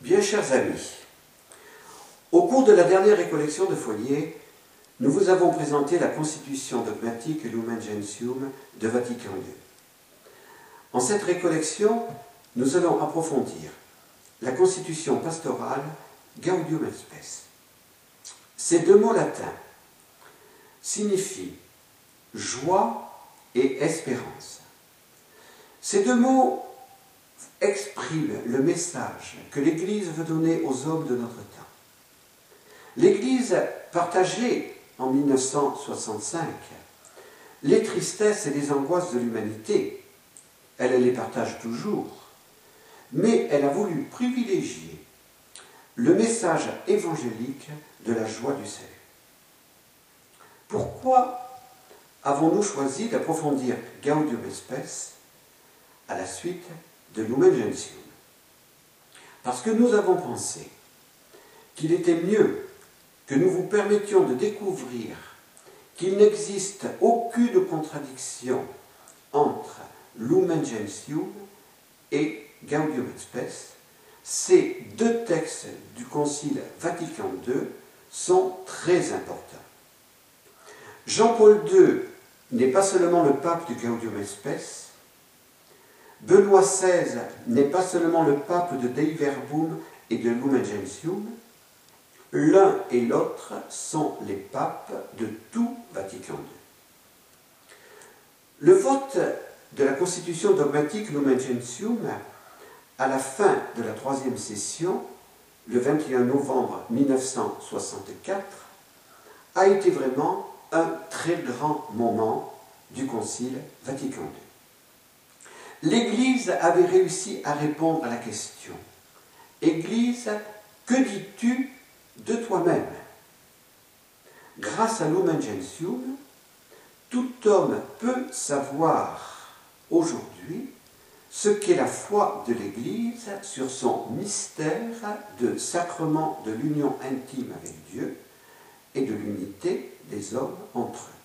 Bien chers amis, au cours de la dernière récollection de foyer, nous vous avons présenté la constitution dogmatique Lumen Gentium de Vatican II. En cette récollection, nous allons approfondir la constitution pastorale Gaudium et Spes. Ces deux mots latins signifient joie et espérance. Ces deux mots expriment le message que l'Église veut donner aux hommes de notre temps. L'Église partageait en 1965 les tristesses et les angoisses de l'humanité. Elle les partage toujours, mais elle a voulu privilégier le message évangélique de la joie du salut. Pourquoi avons-nous choisi d'approfondir Gaudium Spes à la suite de Lumen Gentium Parce que nous avons pensé qu'il était mieux que nous vous permettions de découvrir qu'il n'existe aucune contradiction entre Lumen Gentium et Gaudium et. Ces deux textes du Concile Vatican II sont très importants. Jean-Paul II n'est pas seulement le pape du Gaudium et Benoît XVI n'est pas seulement le pape de Dei Verbum et de Lumen Gentium, L'un et l'autre sont les papes de tout Vatican II. Le vote de la constitution dogmatique Lumen Gentium à la fin de la troisième session, le 21 novembre 1964, a été vraiment un très grand moment du Concile Vatican II. L'Église avait réussi à répondre à la question Église, que dis-tu de toi-même? Grâce à Lumen Gentium, tout homme peut savoir aujourd'hui ce qu'est la foi de l'Église sur son mystère de sacrement de l'union intime avec Dieu et de l'unité des hommes entre eux.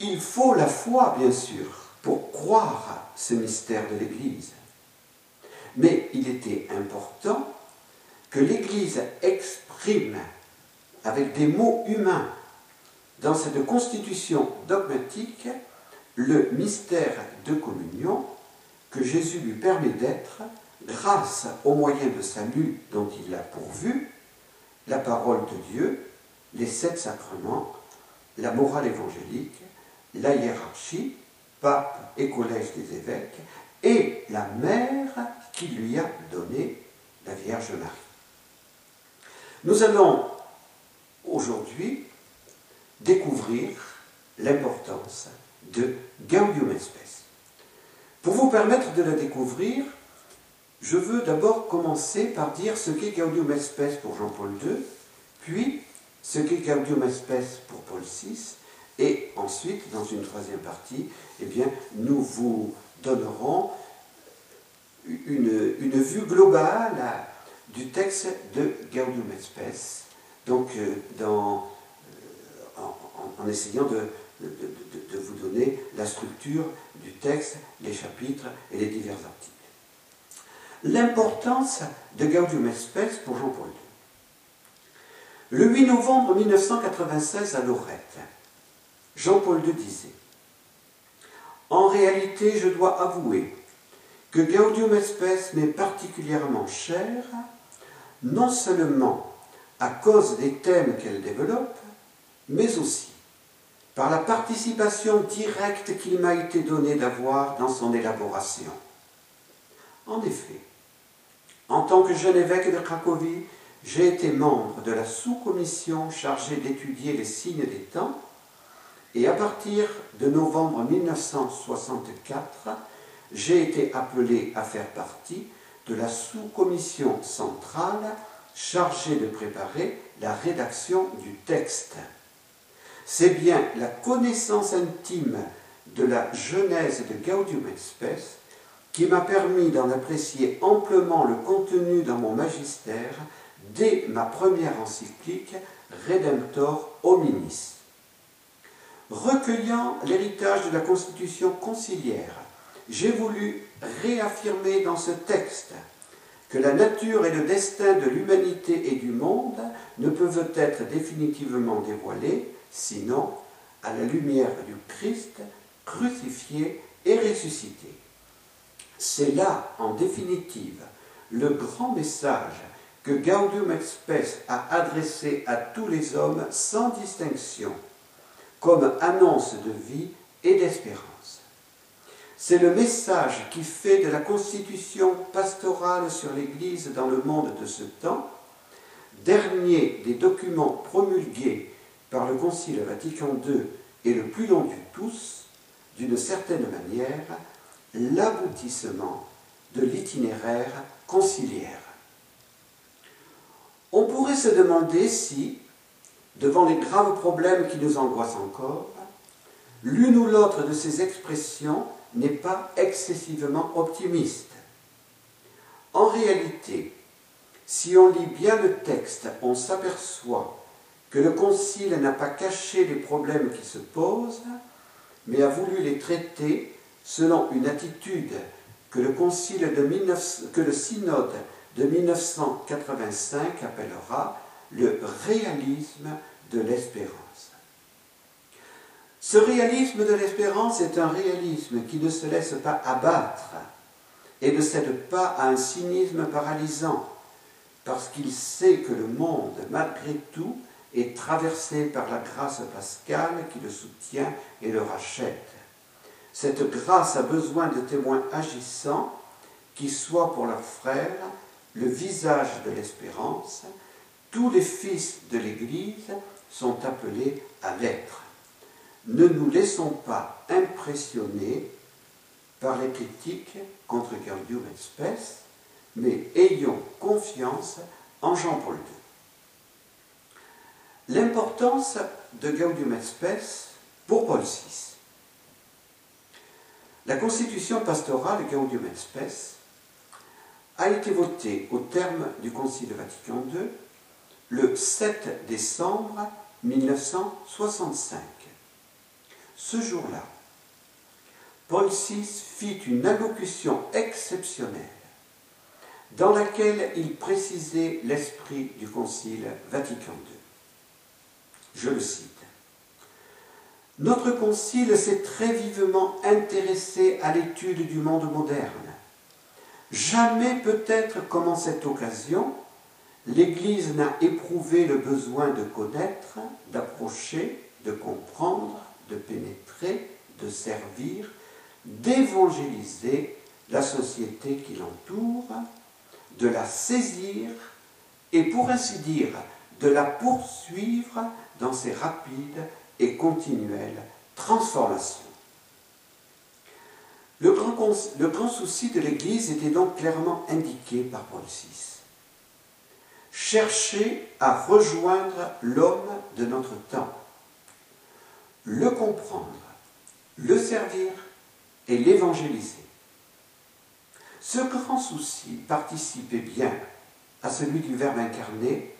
Il faut la foi, bien sûr, pour croire ce mystère de l'Église. Mais il était important que l'Église exprime avec des mots humains dans cette constitution dogmatique le mystère de communion que Jésus lui permet d'être grâce aux moyens de salut dont il l'a pourvu, la parole de Dieu, les sept sacrements, la morale évangélique, la hiérarchie, pape et collège des évêques, et la mère qui lui a donné la Vierge Marie. Nous allons aujourd'hui découvrir l'importance de Gaudium Spes. Pour vous permettre de la découvrir, je veux d'abord commencer par dire ce qu'est Gaudium Spes pour Jean-Paul II, puis ce qu'est Gaudium Spes pour Paul VI, et ensuite, dans une troisième partie, eh bien, nous vous donnerons une, une vue globale du texte de Gaudium et Spes, donc euh, euh, en, essayant de, de, vous donner la structure du texte, les chapitres et les divers articles. L'importance de Gaudium et Spes pour Jean-Paul II. Le 8 novembre 1996 à Lorette, Jean-Paul II disait En réalité, je dois avouer que Gaudium Spes m'est particulièrement cher non seulement à cause des thèmes qu'elle développe, mais aussi par la participation directe qu'il m'a été donné d'avoir dans son élaboration. En effet, en tant que jeune évêque de Cracovie, j'ai été membre de la sous-commission chargée d'étudier les signes des temps, et à partir de novembre 1964, j'ai été appelé à faire partie de la sous-commission centrale chargée de préparer la rédaction du texte. C'est bien la connaissance intime de la genèse de Gaudium et Spes qui m'a permis d'en apprécier amplement le contenu dans mon magistère dès ma première encyclique Redemptor hominis. Recueillant l'héritage de la constitution conciliaire, j'ai voulu réaffirmer dans ce texte que la nature et le destin de l'humanité et du monde ne peuvent être définitivement dévoilés, sinon à la lumière du Christ crucifié et ressuscité. C'est là, en définitive, le grand message que Gaudium Expes a adressé à tous les hommes sans distinction, comme annonce de vie et d'espérance. C'est le message qui fait de la constitution pastorale sur l'Église dans le monde de ce temps, dernier des documents promulgués par le Concile Vatican II et le plus long de tous, d'une certaine manière, l'aboutissement de l'itinéraire conciliaire. On pourrait se demander si, devant les graves problèmes qui nous angoissent encore, l'une ou l'autre de ces expressions n'est pas excessivement optimiste. En réalité, si on lit bien le texte, on s'aperçoit que le Concile n'a pas caché les problèmes qui se posent, mais a voulu les traiter selon une attitude que le, concile de que le synode de 1985 appellera le réalisme de l'espérance. Ce réalisme de l'espérance est un réalisme qui ne se laisse pas abattre et ne cède pas à un cynisme paralysant, parce qu'il sait que le monde, malgré tout, est traversé par la grâce pascale qui le soutient et le rachète. Cette grâce a besoin de témoins agissants qui soient pour leurs frères le visage de l'espérance. Tous les fils de l'Église sont appelés à l'être. Ne nous laissons pas impressionner par les critiques contre et Spes, mais ayons confiance en Jean-Paul II. L'importance de Gaudium et Spes pour Paul VI. La constitution pastorale Gaudium et Spes a été votée au terme du Concile Vatican II le 7 décembre 1965. Ce jour-là, Paul VI fit une allocution exceptionnelle dans laquelle il précisait l'esprit du Concile Vatican II. Je le cite. Notre Concile s'est très vivement intéressé à l'étude du monde moderne. Jamais peut-être comme en cette occasion, l'Église n'a éprouvé le besoin de connaître, d'approcher, de comprendre, de pénétrer, de servir, d'évangéliser la société qui l'entoure, de la saisir et pour ainsi dire de la poursuivre dans ses rapides et continuelle transformation. Le grand, le grand souci de l'Église était donc clairement indiqué par Paul VI. Chercher à rejoindre l'homme de notre temps, le comprendre, le servir et l'évangéliser. Ce grand souci participait bien à celui du Verbe incarné,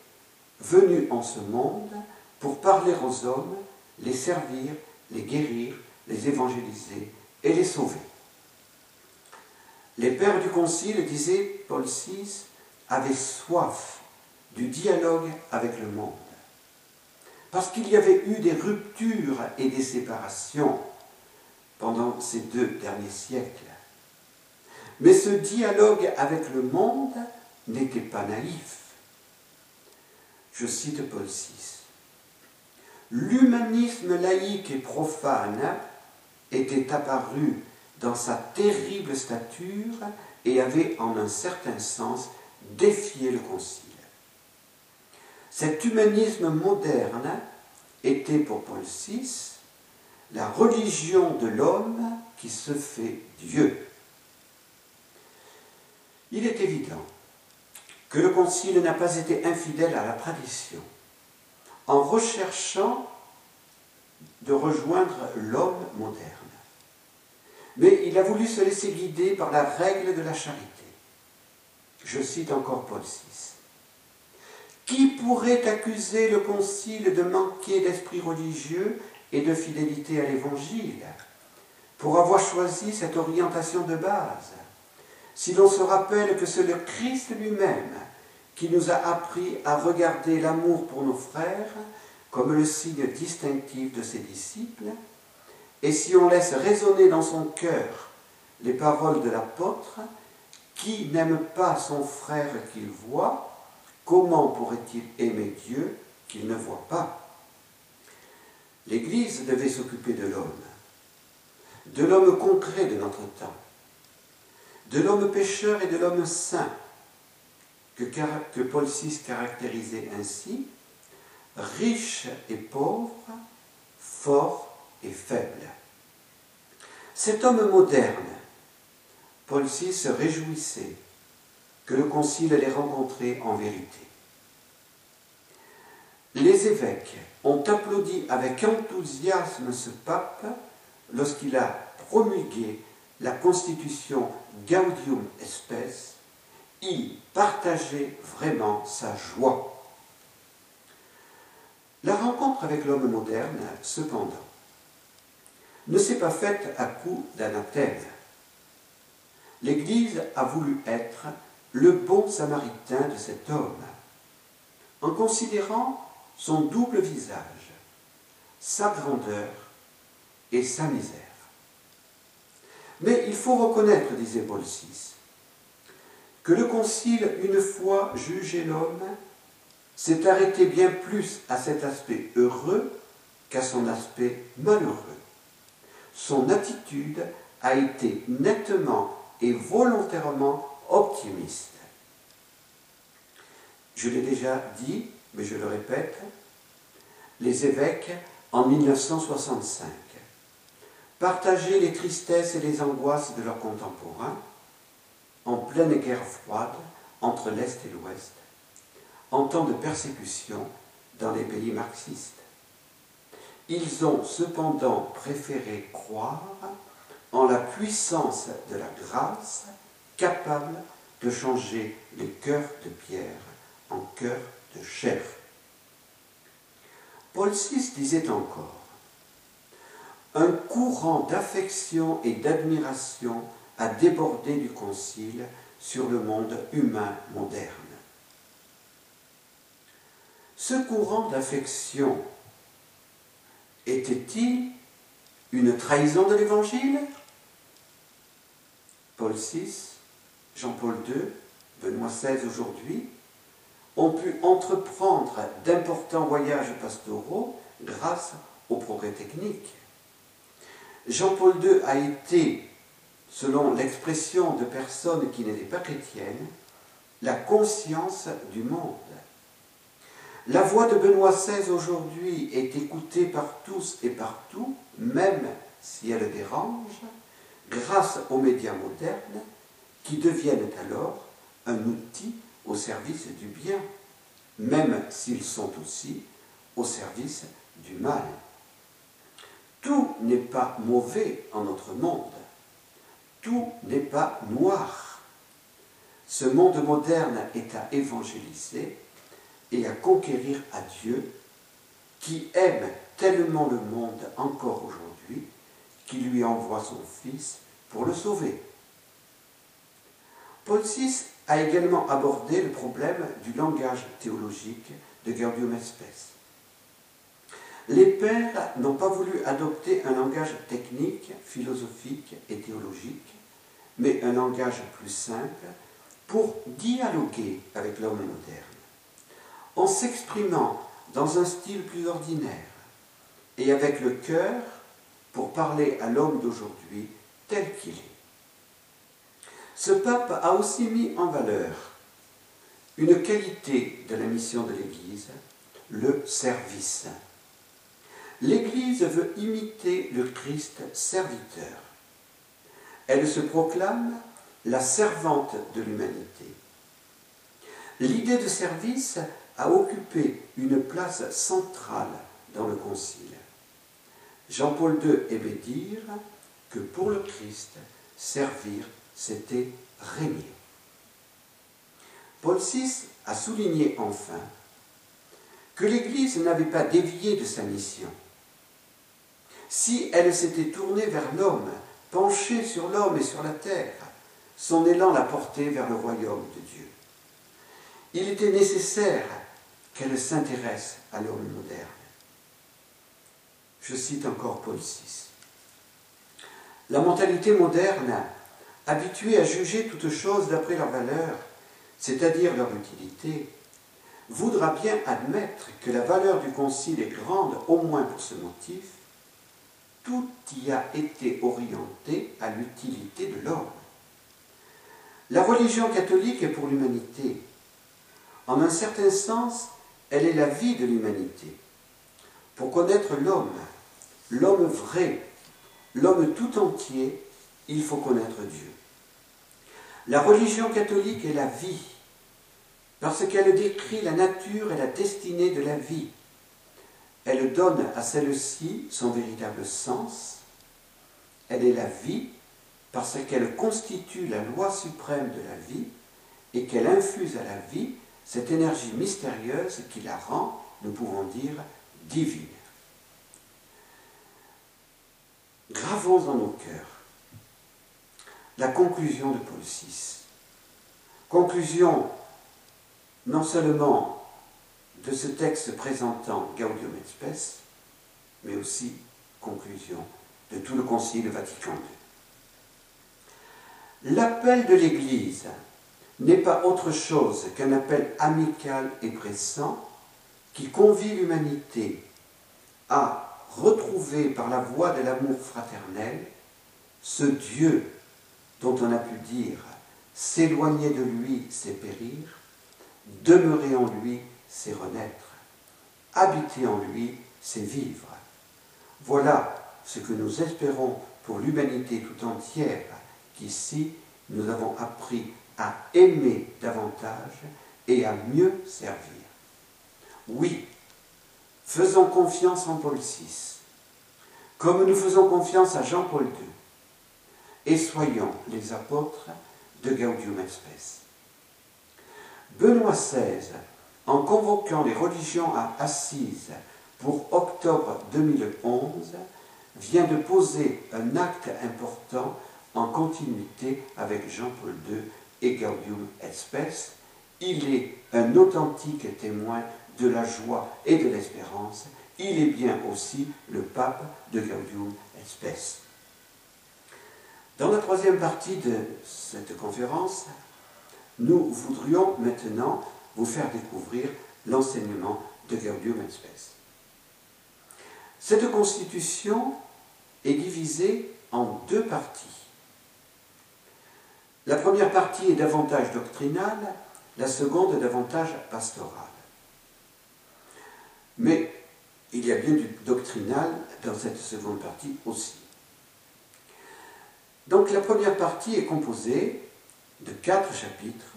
venu en ce monde pour parler aux hommes les servir, les guérir, les évangéliser et les sauver. Les pères du Concile, disait Paul VI, avaient soif du dialogue avec le monde. Parce qu'il y avait eu des ruptures et des séparations pendant ces deux derniers siècles. Mais ce dialogue avec le monde n'était pas naïf. Je cite Paul VI l'humanisme laïque et profane était apparu dans sa terrible stature et avait en un certain sens défié le Concile. Cet humanisme moderne était pour Paul VI la religion de l'homme qui se fait Dieu. Il est évident que le Concile n'a pas été infidèle à la tradition en recherchant de rejoindre l'homme moderne. Mais il a voulu se laisser guider par la règle de la charité. Je cite encore Paul VI. Qui pourrait accuser le Concile de manquer d'esprit religieux et de fidélité à l'Évangile pour avoir choisi cette orientation de base si l'on se rappelle que c'est le Christ lui-même qui nous a appris à regarder l'amour pour nos frères comme le signe distinctif de ses disciples, et si on laisse résonner dans son cœur les paroles de l'apôtre, qui n'aime pas son frère qu'il voit, comment pourrait-il aimer Dieu qu'il ne voit pas? L'Église devait s'occuper de l'homme, de l'homme concret de notre temps, de l'homme pécheur et de l'homme saint, que, Paul VI caractérisait ainsi, riche et pauvre, fort et faible. Cet homme moderne, Paul VI se réjouissait que le concile allait rencontrer en vérité. Les évêques ont applaudi avec enthousiasme ce pape lorsqu'il a promulgué la constitution Gaudium Spes, il partageait vraiment sa joie. La rencontre avec l'homme moderne, cependant, ne s'est pas faite à coup d'anathème. L'Église a voulu être le bon samaritain de cet homme, en considérant son double visage, sa grandeur et sa misère. Mais il faut reconnaître, disait Paul VI, que le Concile, une fois jugé l'homme, s'est arrêté bien plus à cet aspect heureux qu'à son aspect malheureux. Son attitude a été nettement et volontairement optimiste. Je l'ai déjà dit, mais je le répète, les évêques, en 1965, partageaient les tristesses et les angoisses de leurs contemporains en pleine guerre froide entre l'Est et l'Ouest, en temps de persécution dans les pays marxistes. Ils ont cependant préféré croire en la puissance de la grâce capable de changer les cœurs de pierre en cœurs de chair. Paul VI disait encore, un courant d'affection et d'admiration a débordé du Concile sur le monde humain moderne. Ce courant d'affection était-il une trahison de l'Évangile? Paul VI, Jean-Paul II, Benoît XVI aujourd'hui ont pu entreprendre d'importants voyages pastoraux grâce au progrès technique. Jean-Paul II a été, selon l'expression de personnes qui n'étaient pas chrétiennes, la conscience du monde. La voix de Benoît XVI aujourd'hui est écoutée par tous et partout, même si elle dérange, grâce aux médias modernes qui deviennent alors un outil au service du bien, même s'ils sont aussi au service du mal. Tout n'est pas mauvais en notre monde, tout n'est pas noir. Ce monde moderne est à évangéliser et à conquérir à Dieu, qui aime tellement le monde encore aujourd'hui, qu'il lui envoie son Fils pour le sauver. Paul VI a également abordé le problème du langage théologique de Gaudium Spes. Les pères n'ont pas voulu adopter un langage technique, philosophique et théologique, mais un langage plus simple pour dialoguer avec l'homme moderne, en s'exprimant dans un style plus ordinaire et avec le cœur pour parler à l'homme d'aujourd'hui tel qu'il est. Ce pape a aussi mis en valeur une qualité de la mission de l'Église, le service. L'Église veut imiter le Christ serviteur. Elle se proclame la servante de l'humanité. L'idée de service a occupé une place centrale dans le Concile. Jean-Paul II aimait dire que pour le Christ, servir c'était régner. Paul VI a souligné enfin que l'Église n'avait pas dévié de sa mission. Si elle s'était tournée vers l'homme, penchée sur l'homme et sur la terre, son élan la portait vers le royaume de Dieu. Il était nécessaire qu'elle s'intéresse à l'homme moderne. Je cite encore Paul VI. La mentalité moderne, habituée à juger toutes choses d'après leur valeur, c'est-à-dire leur utilité, voudra bien admettre que la valeur du concile est grande au moins pour ce motif, tout y a été orienté à l'utilité de l'homme. La religion catholique est pour l'humanité. En un certain sens, elle est la vie de l'humanité. Pour connaître l'homme, l'homme vrai, l'homme tout entier, il faut connaître Dieu. La religion catholique est la vie, parce qu'elle décrit la nature et la destinée de la vie. Elle donne à celle-ci son véritable sens. Elle est la vie parce qu'elle constitue la loi suprême de la vie et qu'elle infuse à la vie cette énergie mystérieuse qui la rend, nous pouvons dire, divine. Gravons dans nos cœurs la conclusion de Paul VI. Conclusion non seulement de ce texte présentant Gaudium et Spes, mais aussi conclusion de tout le Concile Vatican II. L'appel de l'Église n'est pas autre chose qu'un appel amical et pressant qui convie l'humanité à retrouver par la voie de l'amour fraternel ce Dieu dont on a pu dire s'éloigner de lui, c'est périr, demeurer en lui, c'est renaître, habiter en lui, c'est vivre. Voilà ce que nous espérons pour l'humanité tout entière, qu'ici nous avons appris à aimer davantage et à mieux servir. Oui, faisons confiance en Paul VI, comme nous faisons confiance à Jean-Paul II et soyons les apôtres de Gaudium et. Benoît XVI, en convoquant les religions à Assise pour octobre 2011, vient de poser un acte important en continuité avec Jean-Paul II et Gaudium et. Il est un authentique témoin de la joie et de l'espérance. Il est bien aussi le pape de Gaudium et. Dans la troisième partie de cette conférence, nous voudrions maintenant vous faire découvrir l'enseignement de Gaudium et. Cette constitution est divisée en deux parties. La première partie est davantage doctrinale, la seconde davantage pastorale. Mais il y a bien du doctrinal dans cette seconde partie aussi. Donc la première partie est composée de quatre chapitres.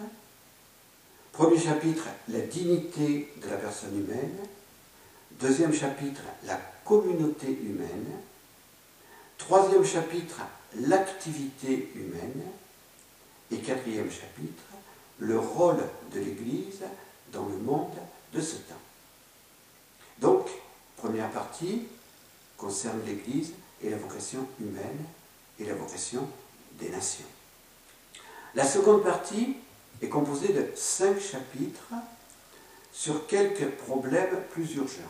Premier chapitre, la dignité de la personne humaine. Deuxième chapitre, la communauté humaine. Troisième chapitre, l'activité humaine. Et quatrième chapitre, le rôle de l'Église dans le monde de ce temps. Donc, première partie concerne l'Église et la vocation humaine la vocation des nations. La seconde partie est composée de cinq chapitres sur quelques problèmes plus urgents.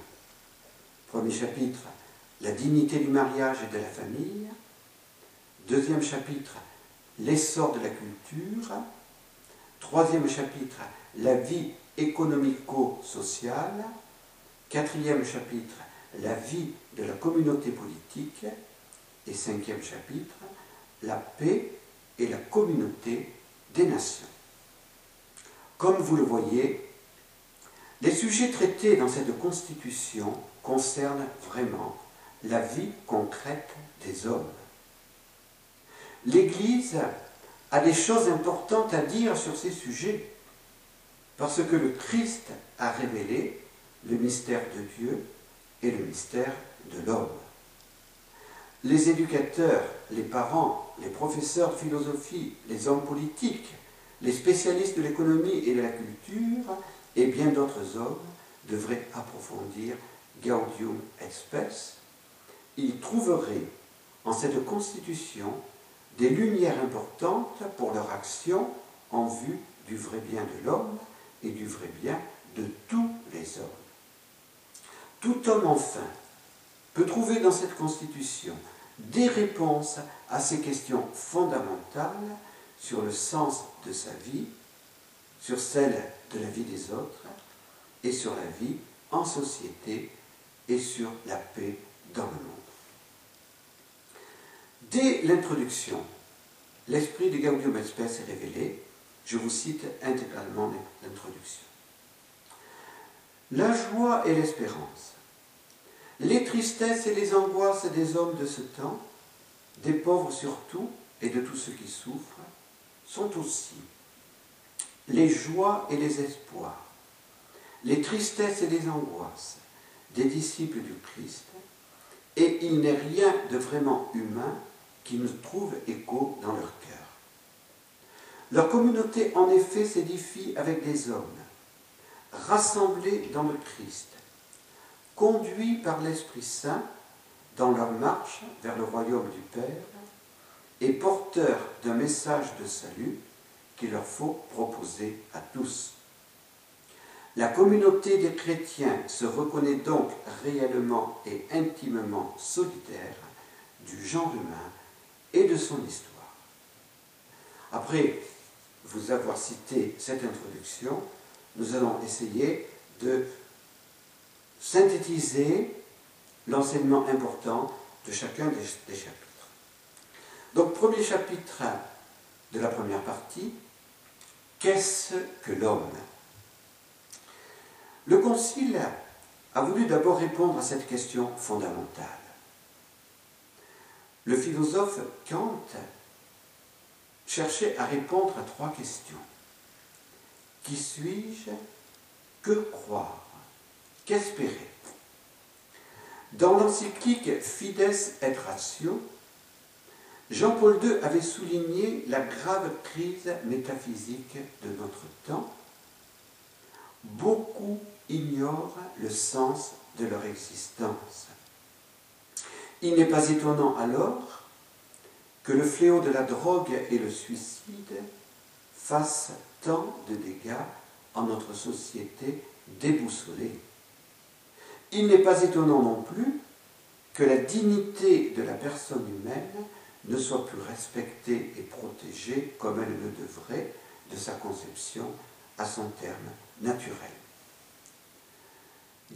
Premier chapitre, la dignité du mariage et de la famille. Deuxième chapitre, l'essor de la culture. Troisième chapitre, la vie économico-sociale. Quatrième chapitre, la vie de la communauté politique et cinquième chapitre, la paix et la communauté des nations. Comme vous le voyez, les sujets traités dans cette constitution concernent vraiment la vie concrète des hommes. L'Église a des choses importantes à dire sur ces sujets, parce que le Christ a révélé le mystère de Dieu et le mystère de l'homme les éducateurs, les parents, les professeurs de philosophie, les hommes politiques, les spécialistes de l'économie et de la culture, et bien d'autres hommes devraient approfondir Gaudium Spes. Ils trouveraient en cette constitution des lumières importantes pour leur action en vue du vrai bien de l'homme et du vrai bien de tous les hommes. Tout homme enfin peut trouver dans cette Constitution des réponses à ces questions fondamentales sur le sens de sa vie, sur celle de la vie des autres et sur la vie en société et sur la paix dans le monde. Dès l'introduction, l'esprit de Gaudium et Spes est révélé. Je vous cite intégralement l'introduction. La joie et l'espérance, les tristesses et les angoisses des hommes de ce temps, des pauvres surtout et de tous ceux qui souffrent, sont aussi les joies et les espoirs, les tristesses et les angoisses des disciples du Christ, et il n'est rien de vraiment humain qui ne trouve écho dans leur cœur. Leur communauté, en effet, s'édifie avec des hommes, rassemblés dans le Christ, conduits par l'Esprit Saint dans leur marche vers le royaume du Père, et porteurs d'un message de salut qu'il leur faut proposer à tous. La communauté des chrétiens se reconnaît donc réellement et intimement solidaire du genre humain et de son histoire. Après vous avoir cité cette introduction, nous allons essayer de synthétiser l'enseignement important de chacun des, chapitres. Donc, premier chapitre de la première partie, qu'est-ce que l'homme? Le Concile a voulu d'abord répondre à cette question fondamentale. Le philosophe Kant cherchait à répondre à trois questions. Qui suis-je? Que croire Qu'espérer Dans l'encyclique Fides et Ratio, Jean-Paul II avait souligné la grave crise métaphysique de notre temps. Beaucoup ignorent le sens de leur existence. Il n'est pas étonnant alors que le fléau de la drogue et le suicide fassent tant de dégâts en notre société déboussolée. Il n'est pas étonnant non plus que la dignité de la personne humaine ne soit plus respectée et protégée comme elle le devrait de sa conception à son terme naturel.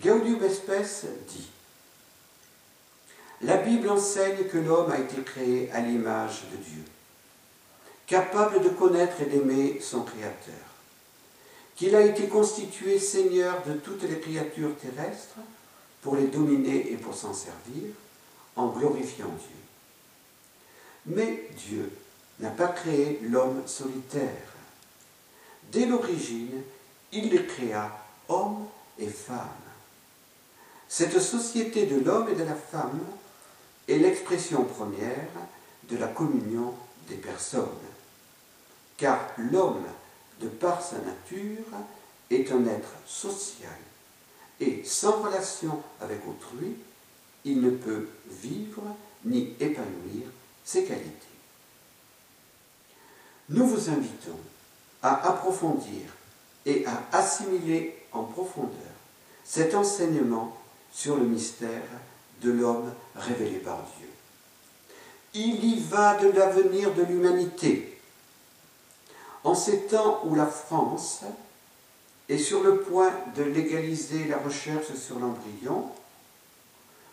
Gaudium Espèce dit La Bible enseigne que l'homme a été créé à l'image de Dieu, capable de connaître et d'aimer son Créateur, qu'il a été constitué Seigneur de toutes les créatures terrestres pour les dominer et pour s'en servir, en glorifiant Dieu. Mais Dieu n'a pas créé l'homme solitaire. Dès l'origine, il les créa hommes et femmes. Cette société de l'homme et de la femme est l'expression première de la communion des personnes. Car l'homme, de par sa nature, est un être social et sans relation avec autrui, il ne peut vivre ni épanouir ses qualités. Nous vous invitons à approfondir et à assimiler en profondeur cet enseignement sur le mystère de l'homme révélé par Dieu. Il y va de l'avenir de l'humanité. En ces temps où la France est sur le point de légaliser la recherche sur l'embryon,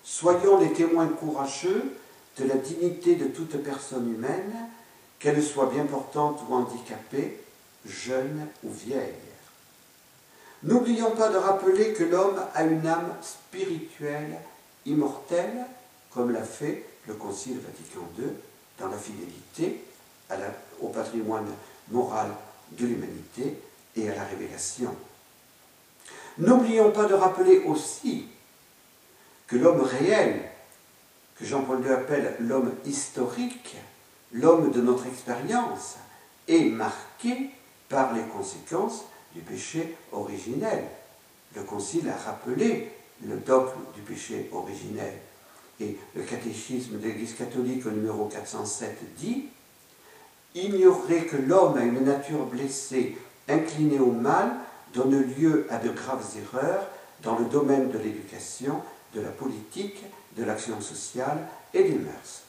soyons les témoins courageux de la dignité de toute personne humaine, qu'elle soit bien portante ou handicapée, jeune ou vieille. N'oublions pas de rappeler que l'homme a une âme spirituelle immortelle, comme l'a fait le Concile Vatican II dans la fidélité au patrimoine moral de l'humanité et à la révélation. N'oublions pas de rappeler aussi que l'homme réel que Jean-Paul II appelle l'homme historique, l'homme de notre expérience, est marqué par les conséquences du péché originel. Le Concile a rappelé le dogme du péché originel. Et le catéchisme de l'Église catholique au numéro 407 dit ignorer que l'homme a une nature blessée, inclinée au mal, donne lieu à de graves erreurs dans le domaine de l'éducation, de la politique, de l'action sociale et des mœurs.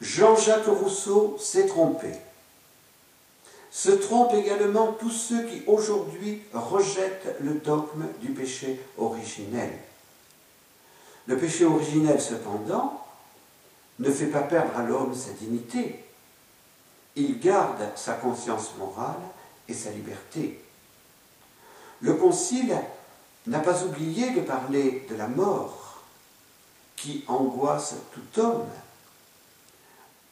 Jean-Jacques Rousseau s'est trompé. Se trompent également tous ceux qui aujourd'hui rejettent le dogme du péché originel. Le péché originel, cependant, ne fait pas perdre à l'homme sa dignité. Il garde sa conscience morale sa liberté. Le Concile n'a pas oublié de parler de la mort qui angoisse tout homme.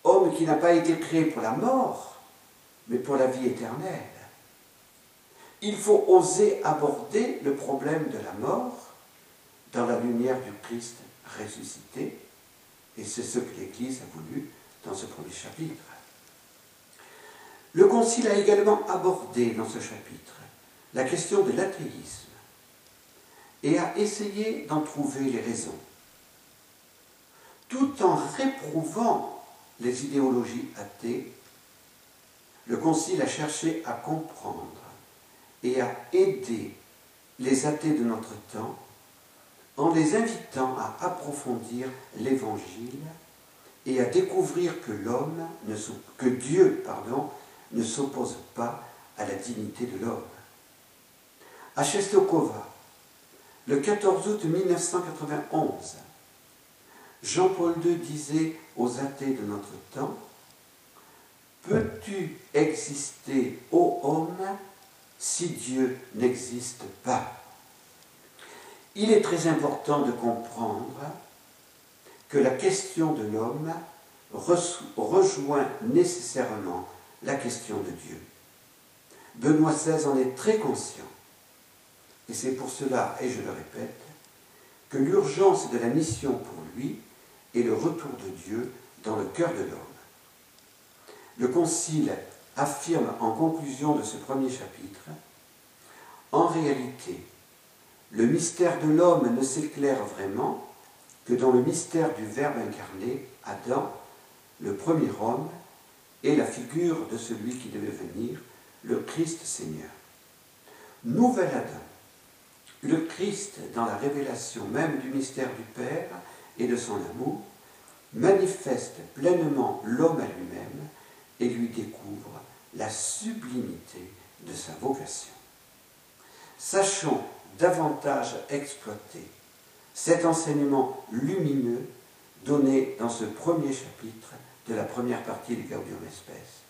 Homme qui n'a pas été créé pour la mort, mais pour la vie éternelle. Il faut oser aborder le problème de la mort dans la lumière du Christ ressuscité, et c'est ce que l'Église a voulu dans ce premier chapitre. Le Concile a également abordé dans ce chapitre la question de l'athéisme et a essayé d'en trouver les raisons, tout en réprouvant les idéologies athées. Le Concile a cherché à comprendre et à aider les athées de notre temps en les invitant à approfondir l'Évangile et à découvrir que l'homme, que Dieu, pardon, ne s'oppose pas à la dignité de l'homme. À Chestokova, le 14 août 1991, Jean-Paul II disait aux athées de notre temps Peux-tu exister, ô homme, si Dieu n'existe pas? Il est très important de comprendre que la question de l'homme rejoint nécessairement la question de Dieu. Benoît XVI en est très conscient. Et c'est pour cela, et je le répète, que l'urgence de la mission pour lui est le retour de Dieu dans le cœur de l'homme. Le Concile affirme en conclusion de ce premier chapitre, en réalité, le mystère de l'homme ne s'éclaire vraiment que dans le mystère du Verbe incarné, Adam, le premier homme, et la figure de celui qui devait venir, le Christ Seigneur. Nouvel Adam, le Christ, dans la révélation même du mystère du Père et de son amour, manifeste pleinement l'homme à lui-même et lui découvre la sublimité de sa vocation. Sachons davantage exploiter cet enseignement lumineux donné dans ce premier chapitre de la première partie du Gaudium Espèce.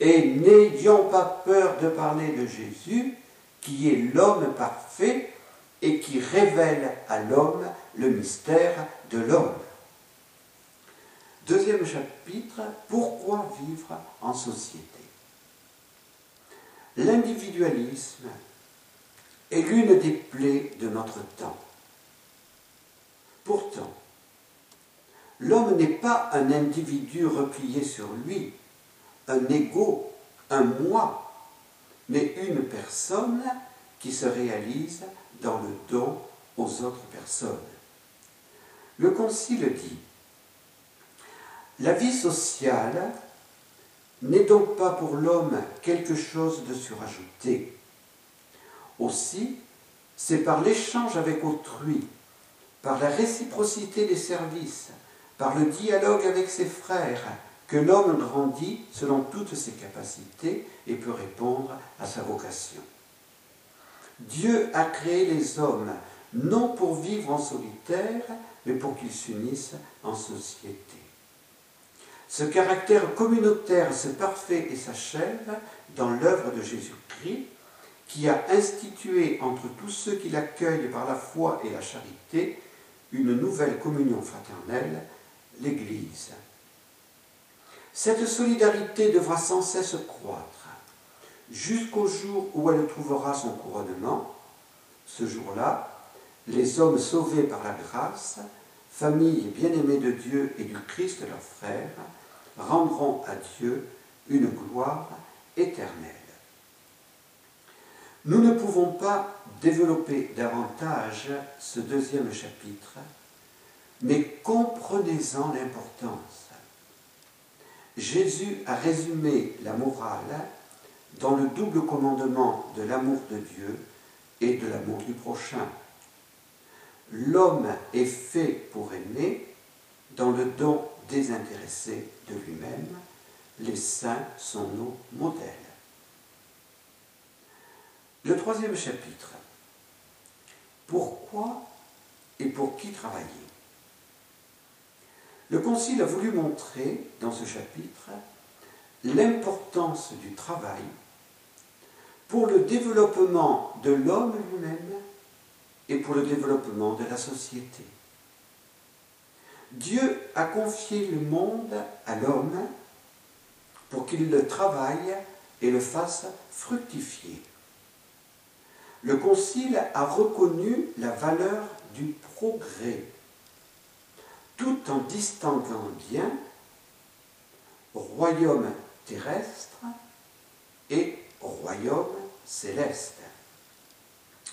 Et n'ayons pas peur de parler de Jésus, qui est l'homme parfait et qui révèle à l'homme le mystère de l'homme. Deuxième chapitre, pourquoi vivre en société? L'individualisme est l'une des plaies de notre temps. L'homme n'est pas un individu replié sur lui, un ego, un moi, mais une personne qui se réalise dans le don aux autres personnes. Le Concile dit, la vie sociale n'est donc pas pour l'homme quelque chose de surajouté. Aussi, c'est par l'échange avec autrui, par la réciprocité des services, par le dialogue avec ses frères, que l'homme grandit selon toutes ses capacités et peut répondre à sa vocation. Dieu a créé les hommes non pour vivre en solitaire, mais pour qu'ils s'unissent en société. Ce caractère communautaire se parfait et s'achève dans l'œuvre de Jésus-Christ, qui a institué entre tous ceux qui l'accueillent par la foi et la charité une nouvelle communion fraternelle l'Église. Cette solidarité devra sans cesse croître jusqu'au jour où elle trouvera son couronnement. Ce jour-là, les hommes sauvés par la grâce, famille bien-aimée de Dieu et du Christ leur frère, rendront à Dieu une gloire éternelle. Nous ne pouvons pas développer davantage ce deuxième chapitre mais comprenez-en l'importance. Jésus a résumé la morale dans le double commandement de l'amour de Dieu et de l'amour du prochain. L'homme est fait pour aimer dans le don désintéressé de lui-même. Les saints sont nos modèles. Le troisième chapitre. Pourquoi et pour qui travailler? Le Concile a voulu montrer dans ce chapitre l'importance du travail pour le développement de l'homme lui-même et pour le développement de la société. Dieu a confié le monde à l'homme pour qu'il le travaille et le fasse fructifier. Le Concile a reconnu la valeur du progrès, tout en distinguant bien royaume terrestre et royaume céleste.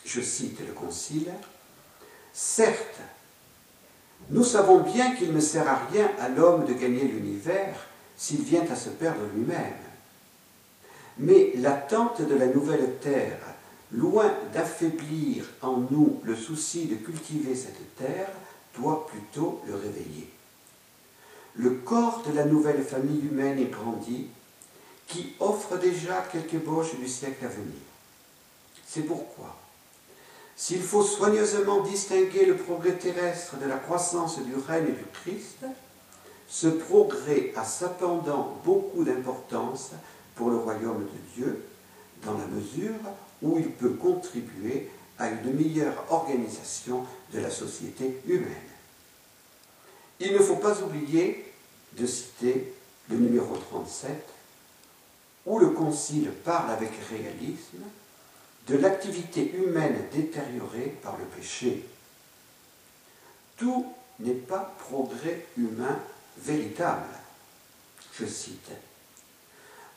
Je cite le Concile, Certes, nous savons bien qu'il ne sert à rien à l'homme de gagner l'univers s'il vient à se perdre lui-même. Mais l'attente de la nouvelle terre, loin d'affaiblir en nous le souci de cultiver cette terre, doit plutôt le réveiller. Le corps de la nouvelle famille humaine est grandi, qui offre déjà quelques ébauches du siècle à venir. C'est pourquoi, s'il faut soigneusement distinguer le progrès terrestre de la croissance du règne du Christ, ce progrès a cependant beaucoup d'importance pour le royaume de Dieu, dans la mesure où il peut contribuer à une meilleure organisation de la société humaine. Il ne faut pas oublier de citer le numéro 37, où le Concile parle avec réalisme de l'activité humaine détériorée par le péché. Tout n'est pas progrès humain véritable. Je cite.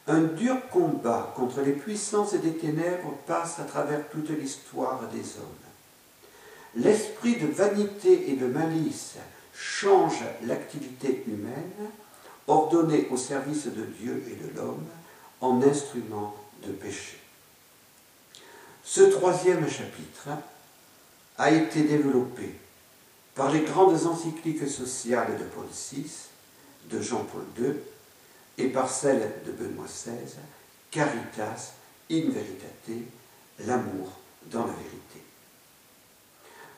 Un dur combat contre les puissances des ténèbres passe à travers toute l'histoire des hommes. L'esprit de vanité et de malice change l'activité humaine, ordonnée au service de Dieu et de l'homme, en instrument de péché. Ce troisième chapitre a été développé par les grandes encycliques sociales de Paul VI, de Jean-Paul II et par celle de Benoît XVI, Caritas in veritate, l'amour dans la vérité.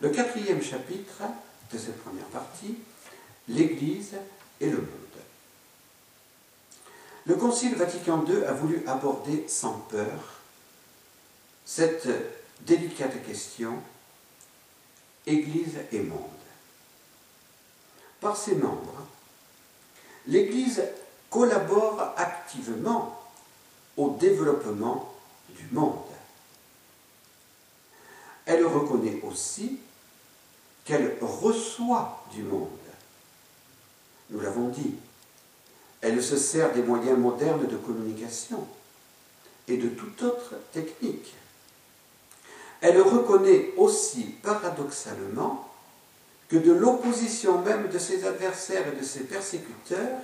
Le quatrième chapitre de cette première partie, l'Église et le monde. Le Concile Vatican II a voulu aborder sans peur cette délicate question Église et monde. Par ses membres, l'Église collabore activement au développement du monde. Elle reconnaît aussi qu'elle reçoit du monde. Nous l'avons dit, elle se sert des moyens modernes de communication et de toute autre technique. Elle reconnaît aussi paradoxalement que de l'opposition même de ses adversaires et de ses persécuteurs,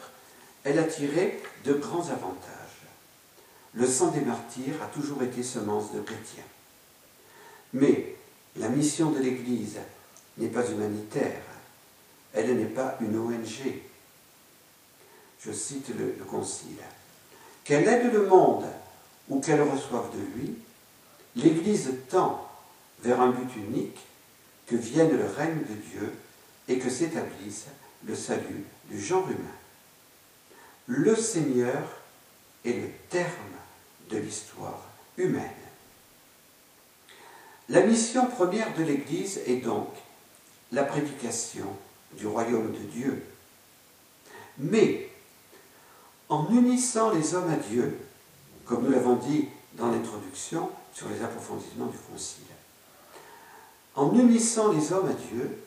elle a tiré de grands avantages. Le sang des martyrs a toujours été semence de chrétiens. Mais la mission de l'Église n'est pas humanitaire, elle n'est pas une ONG. Je cite le, le Concile. Qu'elle aide le monde ou qu'elle reçoive de lui, l'Église tend vers un but unique, que vienne le règne de Dieu et que s'établisse le salut du genre humain. Le Seigneur est le terme de l'histoire humaine. La mission première de l'Église est donc la prédication du royaume de Dieu. Mais en unissant les hommes à Dieu, comme nous l'avons dit dans l'introduction sur les approfondissements du Concile, en unissant les hommes à Dieu,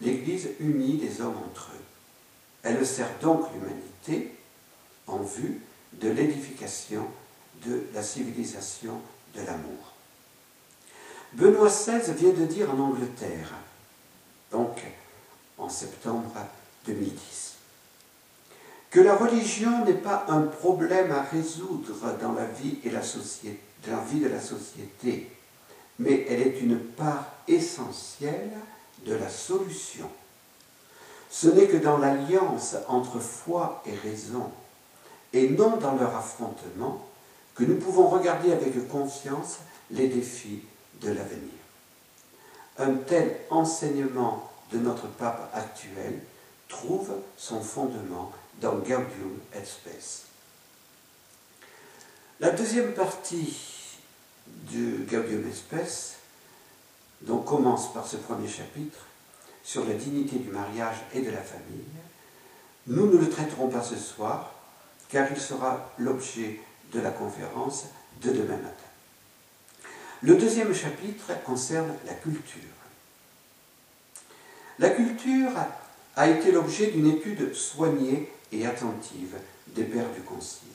l'Église unit les hommes entre eux. Elle sert donc l'humanité en vue de l'édification de la civilisation de l'amour. Benoît XVI vient de dire en Angleterre, donc en septembre 2010, que la religion n'est pas un problème à résoudre dans la vie, de la société, mais elle est une part essentielle de la solution. Ce n'est que dans l'alliance entre foi et raison, et non dans leur affrontement, que nous pouvons regarder avec conscience les défis de l'avenir. Un tel enseignement de notre pape actuel trouve son fondement dans Gaudium et Spes. La deuxième partie du Gaudium et Spes, donc commence par ce premier chapitre sur la dignité du mariage et de la famille, nous ne le traiterons pas ce soir, car il sera l'objet de la conférence de demain matin. Le deuxième chapitre concerne la culture. La culture a été l'objet d'une étude soignée et attentive des pères du Concile.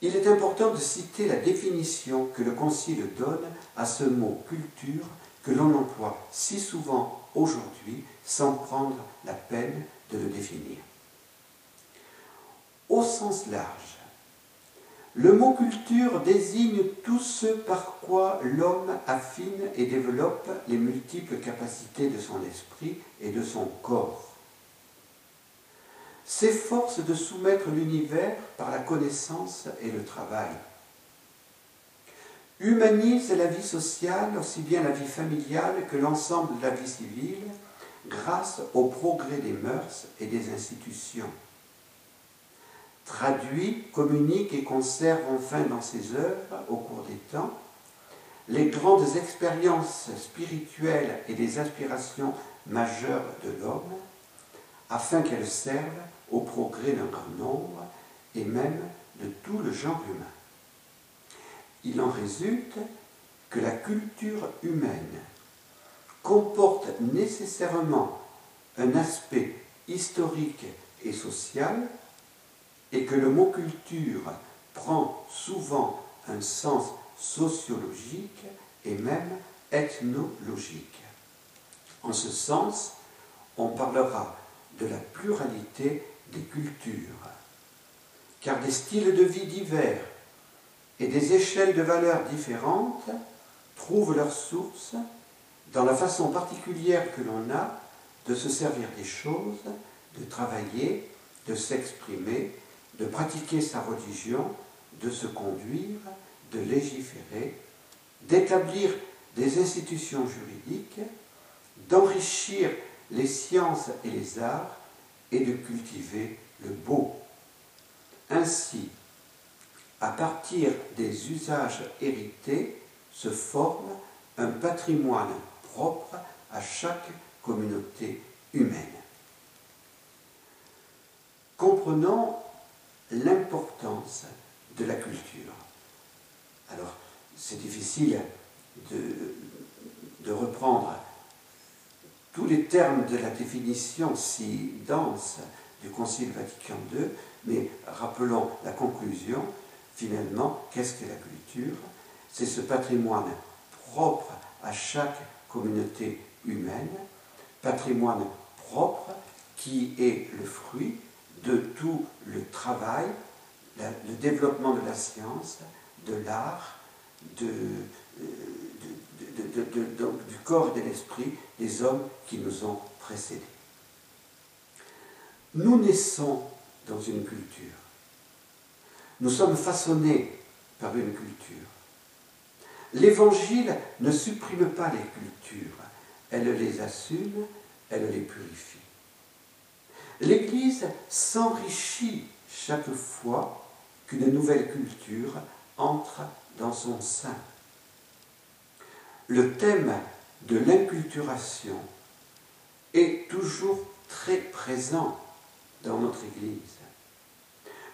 Il est important de citer la définition que le Concile donne à ce mot culture que l'on emploie si souvent aujourd'hui sans prendre la peine de le définir. Au sens large, le mot culture désigne tout ce par quoi l'homme affine et développe les multiples capacités de son esprit et de son corps. S'efforce de soumettre l'univers par la connaissance et le travail. Humanise la vie sociale, aussi bien la vie familiale que l'ensemble de la vie civile, grâce au progrès des mœurs et des institutions traduit, communique et conserve enfin dans ses œuvres, au cours des temps, les grandes expériences spirituelles et les aspirations majeures de l'homme, afin qu'elles servent au progrès d'un grand nombre et même de tout le genre humain. Il en résulte que la culture humaine comporte nécessairement un aspect historique et social et que le mot culture prend souvent un sens sociologique et même ethnologique. En ce sens, on parlera de la pluralité des cultures, car des styles de vie divers et des échelles de valeurs différentes trouvent leur source dans la façon particulière que l'on a de se servir des choses, de travailler, de s'exprimer de pratiquer sa religion, de se conduire, de légiférer, d'établir des institutions juridiques, d'enrichir les sciences et les arts et de cultiver le beau. Ainsi, à partir des usages hérités, se forme un patrimoine propre à chaque communauté humaine. Comprenons l'importance de la culture. Alors, c'est difficile de, reprendre tous les termes de la définition si dense du Concile Vatican II, mais rappelons la conclusion. Finalement, qu'est-ce que la culture? C'est ce patrimoine propre à chaque communauté humaine, patrimoine propre qui est le fruit de tout le travail, le développement de la science, de l'art, de, du corps et de l'esprit des hommes qui nous ont précédés. Nous naissons dans une culture. Nous sommes façonnés par une culture. L'Évangile ne supprime pas les cultures, elle les assume, elle les purifie. L'Église s'enrichit chaque fois qu'une nouvelle culture entre dans son sein. Le thème de l'inculturation est toujours très présent dans notre Église.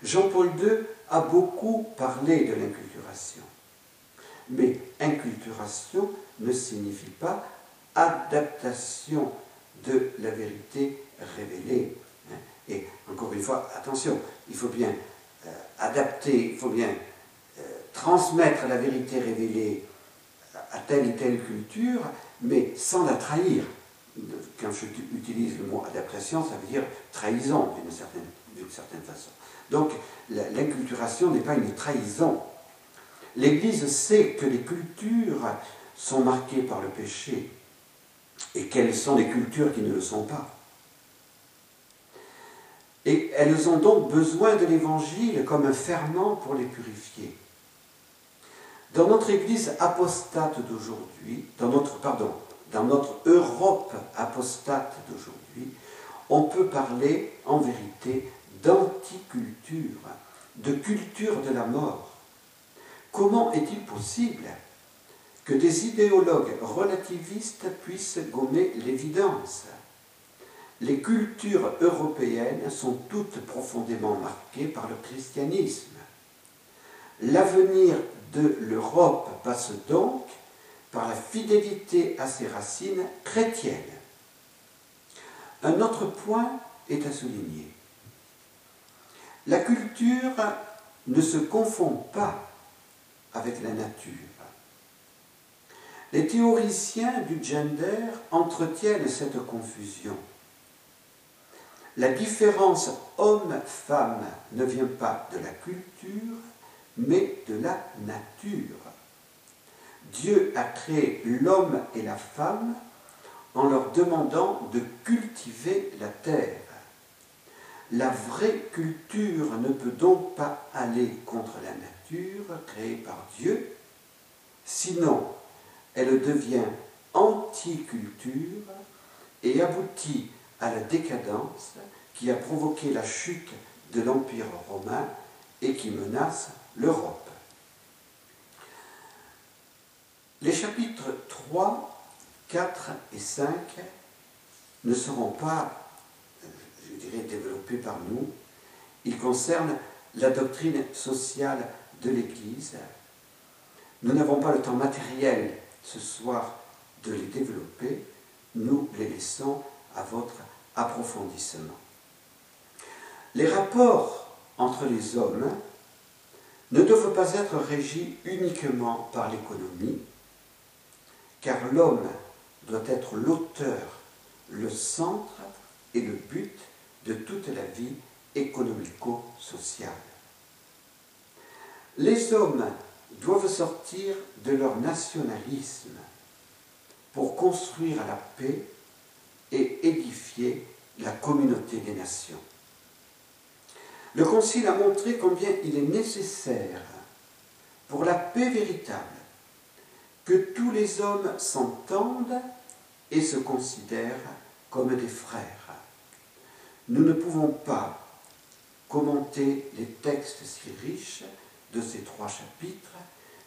Jean-Paul II a beaucoup parlé de l'inculturation. Mais inculturation ne signifie pas adaptation de la vérité révélée. Et encore une fois, attention, il faut bien euh, adapter, il faut bien euh, transmettre la vérité révélée à telle et telle culture, mais sans la trahir. Quand je utilise le mot adaptation, ça veut dire trahison d'une certaine, d'une certaine façon. Donc l'inculturation n'est pas une trahison. L'Église sait que les cultures sont marquées par le péché et quelles sont les cultures qui ne le sont pas. Et elles ont donc besoin de l'Évangile comme un ferment pour les purifier. Dans notre Église apostate d'aujourd'hui, dans notre, pardon, dans notre Europe apostate d'aujourd'hui, on peut parler en vérité d'anticulture, de culture de la mort. Comment est-il possible que des idéologues relativistes puissent gommer l'évidence? Les cultures européennes sont toutes profondément marquées par le christianisme. L'avenir de l'Europe passe donc par la fidélité à ses racines chrétiennes. Un autre point est à souligner. La culture ne se confond pas avec la nature. Les théoriciens du gender entretiennent cette confusion. La différence homme-femme ne vient pas de la culture, mais de la nature. Dieu a créé l'homme et la femme en leur demandant de cultiver la terre. La vraie culture ne peut donc pas aller contre la nature créée par Dieu, sinon elle devient anti-culture et aboutit à la décadence qui a provoqué la chute de l'Empire romain et qui menace l'Europe. Les chapitres 3, 4 et 5 ne seront pas, je dirais, développés par nous. Ils concernent la doctrine sociale de l'Église. Nous n'avons pas le temps matériel ce soir de les développer. Nous les laissons à votre approfondissement. Les rapports entre les hommes ne doivent pas être régis uniquement par l'économie, car l'homme doit être l'auteur, le centre et le but de toute la vie économico-sociale. Les hommes doivent sortir de leur nationalisme pour construire la paix et édifier la communauté des nations. Le Concile a montré combien il est nécessaire pour la paix véritable que tous les hommes s'entendent et se considèrent comme des frères. Nous ne pouvons pas commenter les textes si riches de ces trois chapitres,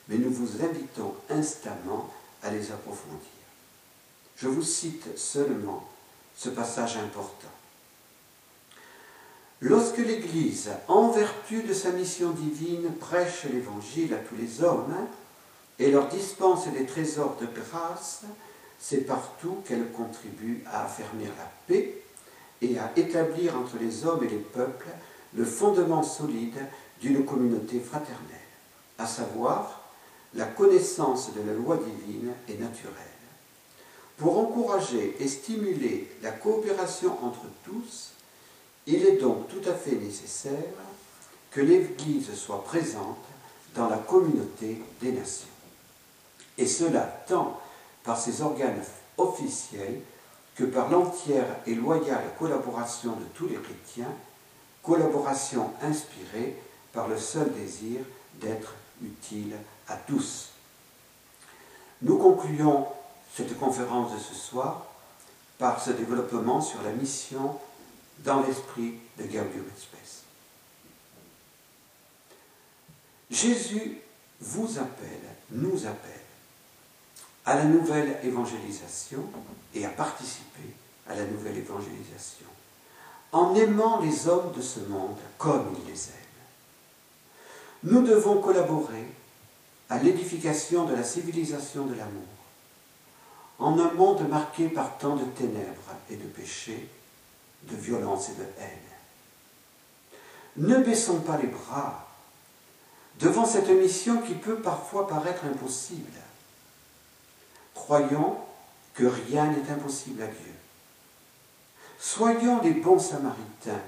mais nous vous invitons instamment à les approfondir. Je vous cite seulement ce passage important. Lorsque l'Église, en vertu de sa mission divine, prêche l'Évangile à tous les hommes et leur dispense des trésors de grâce, c'est partout qu'elle contribue à affermir la paix et à établir entre les hommes et les peuples le fondement solide d'une communauté fraternelle, à savoir la connaissance de la loi divine et naturelle. Pour encourager et stimuler la coopération entre tous, il est donc tout à fait nécessaire que l'Église soit présente dans la communauté des nations. Et cela tant par ses organes officiels que par l'entière et loyale collaboration de tous les chrétiens, collaboration inspirée par le seul désir d'être utile à tous. Nous concluons cette conférence de ce soir par ce développement sur la mission dans l'esprit de Gaudium et Spes. Jésus vous appelle, nous appelle à la nouvelle évangélisation et à participer à la nouvelle évangélisation en aimant les hommes de ce monde comme il les aime. Nous devons collaborer à l'édification de la civilisation de l'amour. En un monde marqué par tant de ténèbres et de péchés, de violence et de haine. Ne baissons pas les bras devant cette mission qui peut parfois paraître impossible. Croyons que rien n'est impossible à Dieu. Soyons les bons samaritains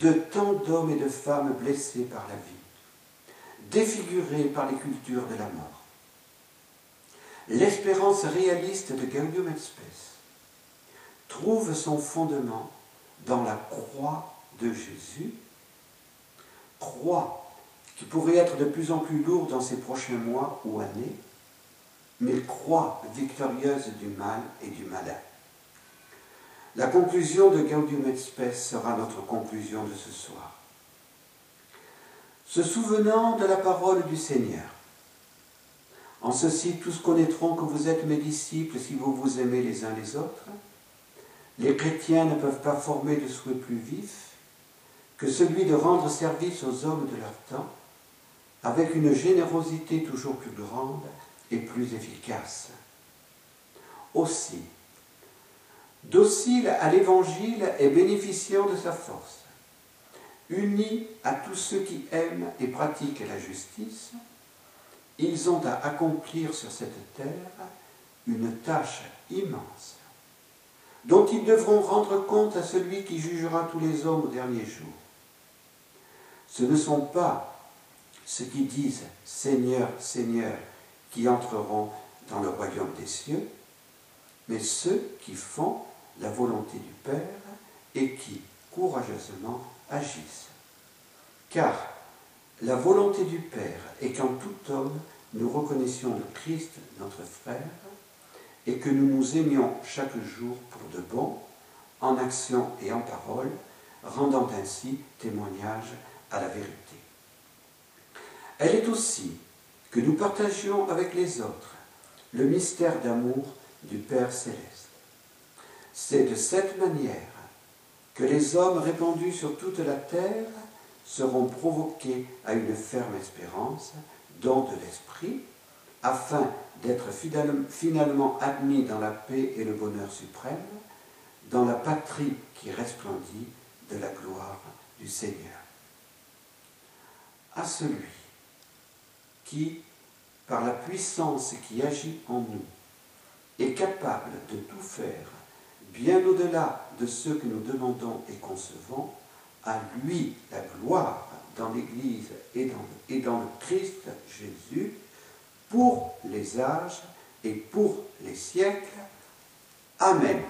de tant d'hommes et de femmes blessés par la vie, défigurés par les cultures de la mort. L'espérance réaliste de Gaudium et trouve son fondement dans la croix de Jésus, croix qui pourrait être de plus en plus lourde dans ces prochains mois ou années, mais croix victorieuse du mal et du malin. La conclusion de Gaudium et sera notre conclusion de ce soir. Se souvenant de la parole du Seigneur, en ceci tous connaîtront que vous êtes mes disciples si vous vous aimez les uns les autres. Les chrétiens ne peuvent pas former de souhait plus vif que celui de rendre service aux hommes de leur temps avec une générosité toujours plus grande et plus efficace. Aussi, docile à l'Évangile et bénéficiant de sa force, unis à tous ceux qui aiment et pratiquent la justice, ils ont à accomplir sur cette terre une tâche immense, dont ils devront rendre compte à celui qui jugera tous les hommes au dernier jour. Ce ne sont pas ceux qui disent Seigneur, Seigneur, qui entreront dans le royaume des cieux, mais ceux qui font la volonté du Père et qui courageusement agissent. Car la volonté du Père est qu'en tout homme nous reconnaissions le Christ, notre frère, et que nous nous aimions chaque jour pour de bon, en action et en parole, rendant ainsi témoignage à la vérité. Elle est aussi que nous partagions avec les autres le mystère d'amour du Père céleste. C'est de cette manière que les hommes répandus sur toute la terre seront provoqués à une ferme espérance, don de l'Esprit, afin d'être finalement admis dans la paix et le bonheur suprême, dans la patrie qui resplendit de la gloire du Seigneur. À celui qui, par la puissance qui agit en nous, est capable de tout faire bien au-delà de ce que nous demandons et concevons, à lui la gloire dans l'Église et dans, et dans le Christ Jésus, pour les âges et pour les siècles. Amen.